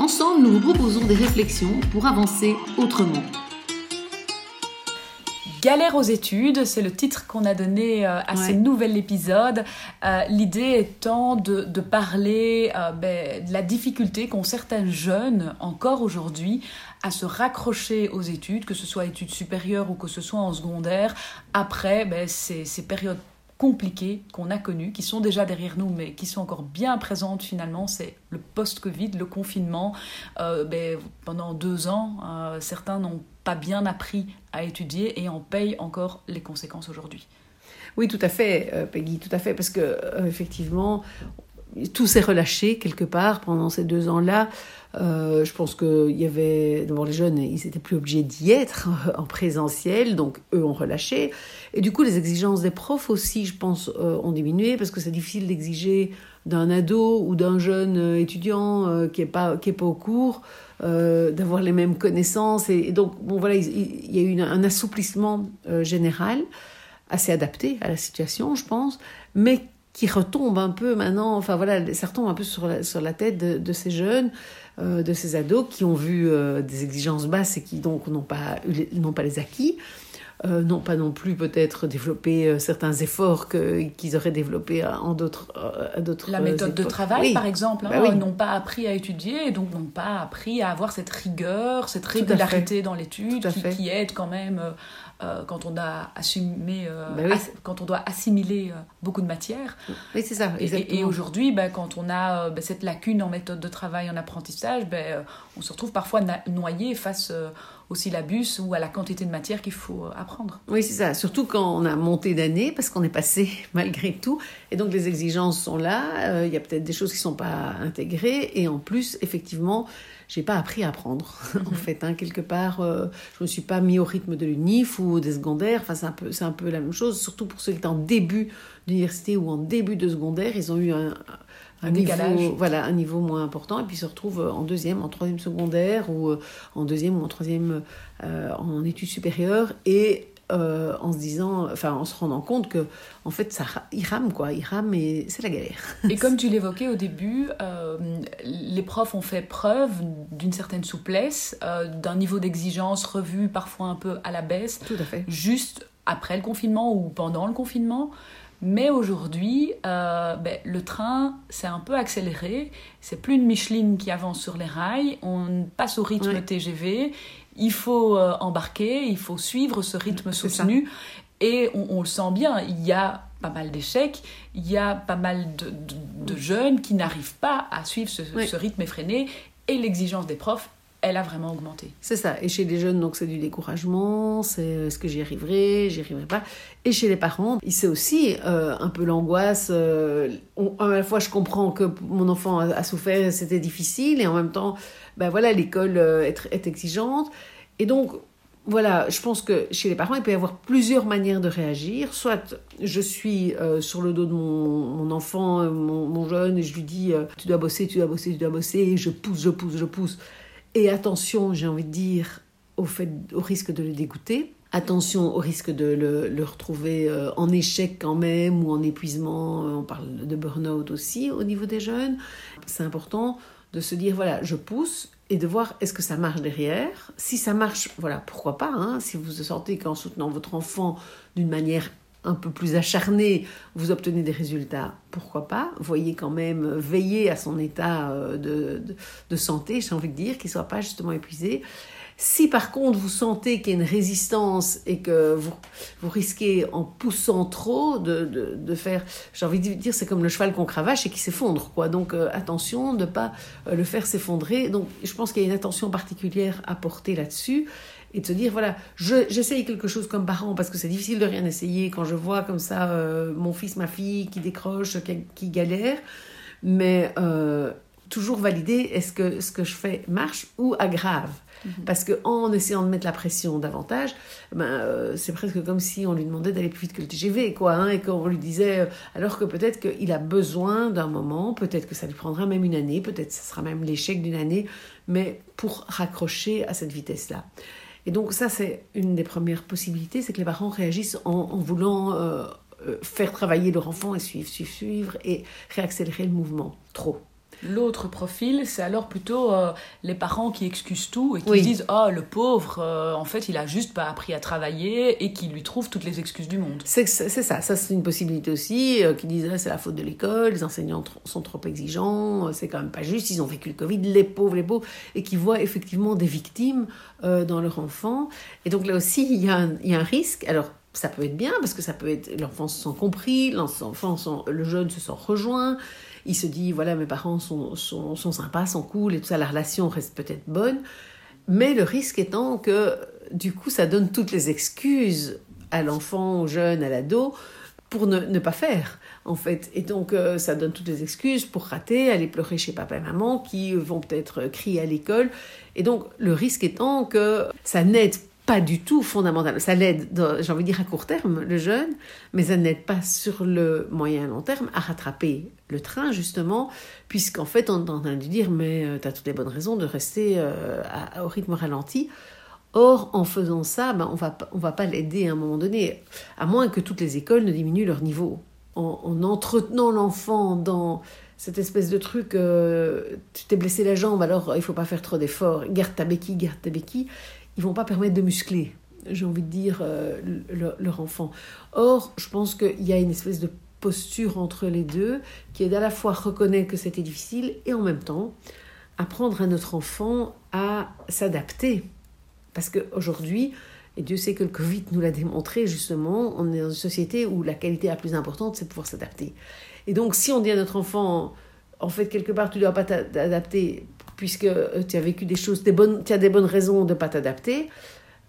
Ensemble, nous vous proposons des réflexions pour avancer autrement. Galère aux études, c'est le titre qu'on a donné euh, à ce nouvel épisode. Euh, l'idée étant de, parler euh, ben, de la difficulté qu'ont certains jeunes, encore aujourd'hui, à se raccrocher aux études, que ce soit études supérieures ou que ce soit en secondaire, après ben, ces, ces périodes compliquées qu'on a connues, qui sont déjà derrière nous, mais qui sont encore bien présentes finalement, c'est le post-Covid, le confinement. Ben, pendant deux ans, certains n'ont pas bien appris à étudier et en paye encore les conséquences aujourd'hui. Oui, tout à fait, euh, Peggy, tout à fait, parce que euh, effectivement, tout s'est relâché quelque part pendant ces deux ans-là. Euh, je pense qu'il y avait, d'abord les jeunes, ils n'étaient plus obligés d'y être en présentiel, donc eux ont relâché. Et du coup, les exigences des profs aussi, je pense, ont diminué, parce que c'est difficile d'exiger d'un ado ou d'un jeune étudiant qui n'est pas, qui pas au cours euh, d'avoir les mêmes connaissances. Et, donc, bon, voilà, il, y a eu un assouplissement euh, général, assez adapté à la situation, je pense, mais qui retombe un peu maintenant, enfin voilà, ça retombe un peu sur la, tête de, ces jeunes, euh, de ces ados qui ont vu des exigences basses et qui donc n'ont pas, n'ont pas les acquis. Euh, n'ont pas non plus peut-être développé euh, certains efforts qu'ils auraient développés en d'autres euh, d'autres La méthode de travail, par exemple, hein, bah n'ont pas appris à étudier et donc n'ont pas appris à avoir cette rigueur, cette régularité dans l'étude qui, qui, aide quand même euh, quand on a assumé, euh, bah quand on doit assimiler euh, beaucoup de matière. Oui, c'est ça. Et, aujourd'hui, bah, quand on a bah, cette lacune en méthode de travail, en apprentissage, on se retrouve parfois noyé face au syllabus ou à la quantité de matière qu'il faut apprendre. Oui, c'est ça. Surtout quand on a monté d'année, parce qu'on est passé malgré tout. Et donc les exigences sont là. Il y a peut-être des choses qui ne sont pas intégrées. Et en plus, effectivement, j'ai pas appris à apprendre en mhm. fait hein, quelque part euh, je me suis pas mis au rythme de l'unif ou des secondaires enfin c'est un peu c'est un peu la même chose surtout pour ceux qui étaient en début d'université ou en début de secondaire ils ont eu un, un, niveau, voilà, un niveau moins important, et puis se retrouvent en deuxième, en troisième secondaire, ou euh, en deuxième ou en troisième euh, en études supérieures, et euh, en se disant, enfin en se rendant compte que en fait ça il rame quoi, il rame et c'est la galère. Et comme tu l'évoquais au début, euh, les profs ont fait preuve d'une certaine souplesse, euh, d'un niveau d'exigence revu parfois un peu à la baisse, Tout à fait. juste après le confinement ou pendant le confinement. Mais aujourd'hui, ben, le train s'est un peu accéléré. C'est plus une Micheline qui avance sur les rails. On passe au rythme TGV il faut euh, embarquer, il faut suivre ce rythme soutenu. Et on, le sent bien, il y a pas mal d'échecs, il y a pas mal de, jeunes qui n'arrivent pas à suivre ce, rythme effréné, et l'exigence des profs elle a vraiment augmenté. C'est ça. Et chez les jeunes, donc c'est du découragement, c'est euh, est-ce que j'y arriverai, j'y arriverai pas. Et chez les parents, c'est aussi euh, un peu l'angoisse. à la fois, je comprends que mon enfant a, souffert, c'était difficile, et en même temps, ben voilà, l'école est, est, exigeante. Et donc, voilà, je pense que chez les parents, il peut y avoir plusieurs manières de réagir. Soit je suis euh, sur le dos de mon, enfant, euh, mon, jeune, et je lui dis euh, Tu dois bosser, tu dois bosser, tu dois bosser, et je pousse, je pousse, je pousse. Et attention, j'ai envie de dire, au, fait, au risque de le dégoûter. Attention au risque de le, le retrouver en échec quand même ou en épuisement. On parle de burn-out aussi au niveau des jeunes. C'est important de se dire voilà, je pousse, et de voir est-ce que ça marche derrière? Si ça marche, voilà, pourquoi pas. Hein. si vous sentez qu'en soutenant votre enfant d'une manière un peu plus acharnée, vous obtenez des résultats, pourquoi pas. Voyez quand même, veiller à son état euh, de, de, de santé, j'ai envie de dire, qu'il ne soit pas justement épuisé. Si par contre vous sentez qu'il y a une résistance et que vous, vous risquez en poussant trop de, de, faire, j'ai envie de dire, c'est comme le cheval qu'on cravache et qui s'effondre, quoi. Donc euh, attention de ne pas euh, le faire s'effondrer. Donc je pense qu'il y a une attention particulière à porter là-dessus et de se dire voilà, j'essaye quelque chose comme parent parce que c'est difficile de rien essayer quand je vois comme ça euh, mon fils, ma fille qui décroche, qui, qui galère, mais toujours valider est-ce que ce que je fais marche ou aggrave? Mhm. Parce qu'en essayant de mettre la pression davantage, ben, euh, c'est presque comme si on lui demandait d'aller plus vite que le TGV, quoi, hein, et qu'on lui disait, euh, alors que peut-être qu'il a besoin d'un moment, peut-être que ça lui prendra même une année, peut-être que ce sera même l'échec d'une année, mais pour raccrocher à cette vitesse-là. Et donc ça, c'est une des premières possibilités, c'est que les parents réagissent en, voulant euh, faire travailler leur enfant et suivre, suivre, suivre, et réaccélérer le mouvement. Trop. L'autre profil, c'est alors plutôt euh, les parents qui excusent tout et qui disent Oh, le pauvre, euh, en fait, il a juste pas appris à travailler et qui lui trouvent toutes les excuses du monde. C'est ça, ça c'est une possibilité aussi, euh, qui disent C'est la faute de l'école, les enseignants sont trop exigeants, c'est quand même pas juste, ils ont vécu le Covid, les pauvres, les pauvres, et qui voient effectivement des victimes dans leur enfant. Et donc là aussi, il y, a un, il y a un risque. Alors, ça peut être bien parce que ça peut être l'enfant se sent compris, l'enfant, le jeune se sent rejoint il se dit voilà, mes parents sont, sont, sympas, sont cool et tout ça, la relation reste peut-être bonne. Mais le risque étant que du coup, ça donne toutes les excuses à l'enfant, au jeune, à l'ado pour ne, ne, pas faire, en fait. Et donc, euh, ça donne toutes les excuses pour rater, aller pleurer chez papa et maman, qui vont peut-être crier à l'école. Et donc, le risque étant que ça n'aide pas du tout fondamental. Ça l'aide, j'ai envie de dire, à court terme, le jeune, mais ça n'aide pas sur le moyen long terme à rattraper le train, justement, puisqu'en fait, on est en train de dire, mais euh, tu as toutes les bonnes raisons de rester euh, au rythme ralenti. Or, en faisant ça, ben, on va, on va pas l'aider à un moment donné, à moins que toutes les écoles ne diminuent leur niveau. En, entretenant l'enfant dans cette espèce de truc, euh, tu t'es blessé la jambe, alors il faut pas faire trop d'efforts, garde ta béquille, garde ta béquille ils vont pas permettre de muscler, j'ai envie de dire, euh, leur enfant. Or, je pense qu'il y a une espèce de posture entre les deux qui est à la fois reconnaître que c'était difficile et en même temps apprendre à notre enfant à s'adapter. Parce qu'aujourd'hui, et Dieu sait que le Covid nous l'a démontré, justement, on est dans une société où la qualité la plus importante, c'est pouvoir s'adapter. Et donc, si on dit à notre enfant, en fait, quelque part, tu ne dois pas t'adapter puisque euh, tu as vécu des choses, des bonnes, tu as des bonnes raisons de ne pas t'adapter,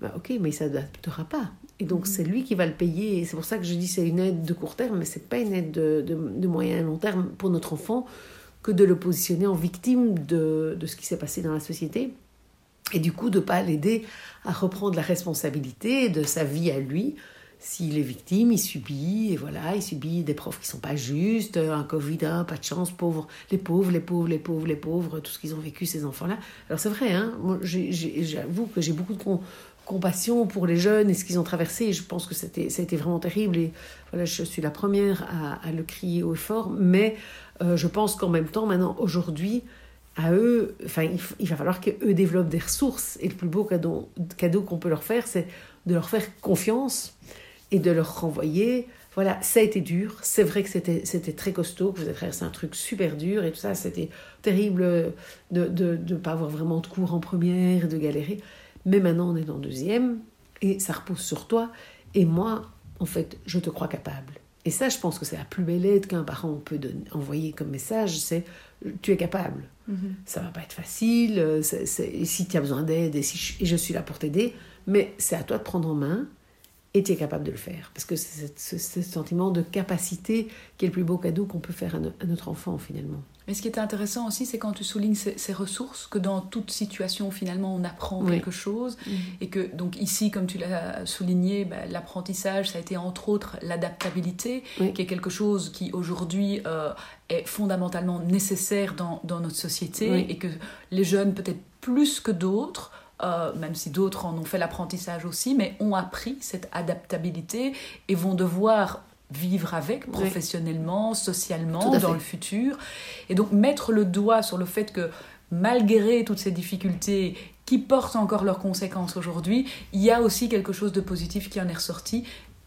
bah, ok, mais il ne s'adaptera pas. Et donc mm-hmm. c'est lui qui va le payer. Et c'est pour ça que je dis c'est une aide de court terme, mais ce n'est pas une aide de, de, moyen et long terme pour notre enfant que de le positionner en victime de, de ce qui s'est passé dans la société. Et du coup, de ne pas l'aider à reprendre la responsabilité de sa vie à lui, s'il est victime, il subit, et voilà, il subit des profs qui sont pas justes, un Covid, pas de chance, pauvres, les pauvres, les pauvres, les pauvres, les pauvres, tout ce qu'ils ont vécu, ces enfants-là. Alors c'est vrai, hein, j'avoue que j'ai beaucoup de compassion pour les jeunes et ce qu'ils ont traversé, je pense que c'était, ça a été vraiment terrible, et voilà, je suis la première à, le crier haut et fort, mais euh, je pense qu'en même temps, maintenant, aujourd'hui, à eux, enfin, il, va falloir qu'eux développent des ressources, et le plus beau cadeau qu'on peut leur faire, c'est de leur faire confiance et de leur renvoyer. Voilà, ça a été dur. C'est vrai que c'était, c'était très costaud, que vous avez traversé un truc super dur et tout ça. C'était terrible de ne de, de pas avoir vraiment de cours en première, de galérer. Mais maintenant, on est dans deuxième et ça repose sur toi. Et moi, en fait, je te crois capable. Et ça, je pense que c'est la plus belle aide qu'un parent peut donner, envoyer comme message, c'est tu es capable. Ça mm-hmm. Ça va pas être facile, si tu as besoin d'aide et, si et je suis là pour t'aider, mais c'est à toi de prendre en main et tu es capable de le faire. Parce que c'est ce, sentiment de capacité qui est le plus beau cadeau qu'on peut faire à, notre enfant finalement. Mais ce qui est intéressant aussi, c'est quand tu soulignes ces, ressources, que dans toute situation, finalement, on apprend quelque chose. Et que, donc, ici, comme tu l'as souligné, bah, l'apprentissage, ça a été entre autres l'adaptabilité, qui est quelque chose qui, aujourd'hui, euh, est fondamentalement nécessaire dans, dans notre société. Et que les jeunes, peut-être plus que d'autres, euh, même si d'autres en ont fait l'apprentissage aussi, mais ont appris cette adaptabilité et vont devoir vivre avec professionnellement, socialement, dans le futur. Et donc mettre le doigt sur le fait que malgré toutes ces difficultés qui portent encore leurs conséquences aujourd'hui, il y a aussi quelque chose de positif qui en est ressorti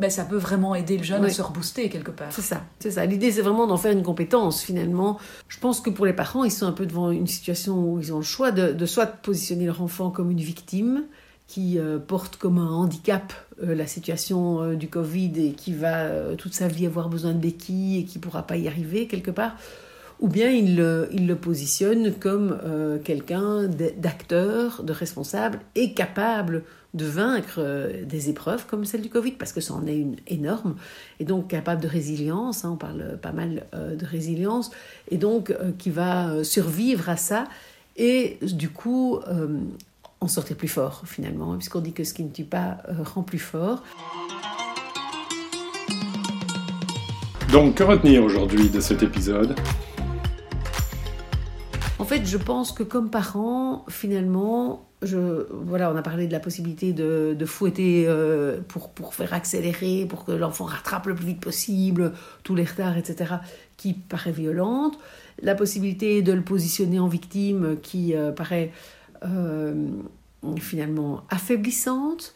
ben, ça peut vraiment aider le jeune à se rebooster quelque part. C'est ça, c'est ça. L'idée, c'est vraiment d'en faire une compétence finalement. Je pense que pour les parents, ils sont un peu devant une situation où ils ont le choix de, soit positionner leur enfant comme une victime qui euh, porte comme un handicap euh, la situation euh, du Covid et qui va toute sa vie avoir besoin de béquilles et qui pourra pas y arriver quelque part, ou bien il le, positionne comme euh, quelqu'un d'acteur, de responsable et capable de vaincre euh, des épreuves comme celle du Covid, parce que ça en est une énorme, et donc capable de résilience, hein, on parle pas mal euh, de résilience, et donc qui va survivre à ça, et du coup en sortir plus fort finalement, puisqu'on dit que ce qui ne tue pas rend plus fort. Donc, que retenir aujourd'hui de cet épisode? En fait, je pense que comme parents, finalement, je, voilà, on a parlé de la possibilité de, fouetter euh, pour, pour faire accélérer, pour que l'enfant rattrape le plus vite possible tous les retards, etc., qui paraît violente. La possibilité de le positionner en victime qui euh, paraît euh, finalement affaiblissante.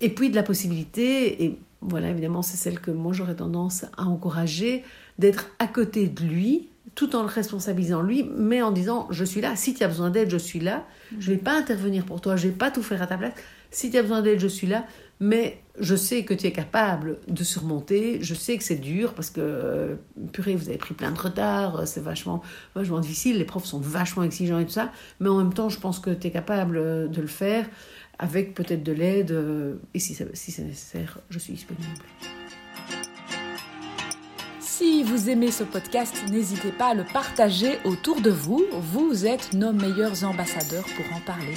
et puis de la possibilité, et voilà, évidemment, c'est celle que moi j'aurais tendance à encourager, d'être à côté de lui, tout en le responsabilisant lui, mais en disant je suis là, si tu as besoin d'aide, je suis là, je ne vais pas intervenir pour toi, je ne vais pas tout faire à ta place, si tu as besoin d'aide, je suis là, mais je sais que tu es capable de surmonter, je sais que c'est dur parce que, euh, purée, vous avez pris plein de retard, c'est vachement, vachement difficile, les profs sont vachement exigeants et tout ça, mais en même temps, je pense que tu es capable de le faire avec peut-être de l'aide, euh, et si, si c'est nécessaire, je suis disponible. Si vous aimez ce podcast, n'hésitez pas à le partager autour de vous. Vous êtes nos meilleurs ambassadeurs pour en parler.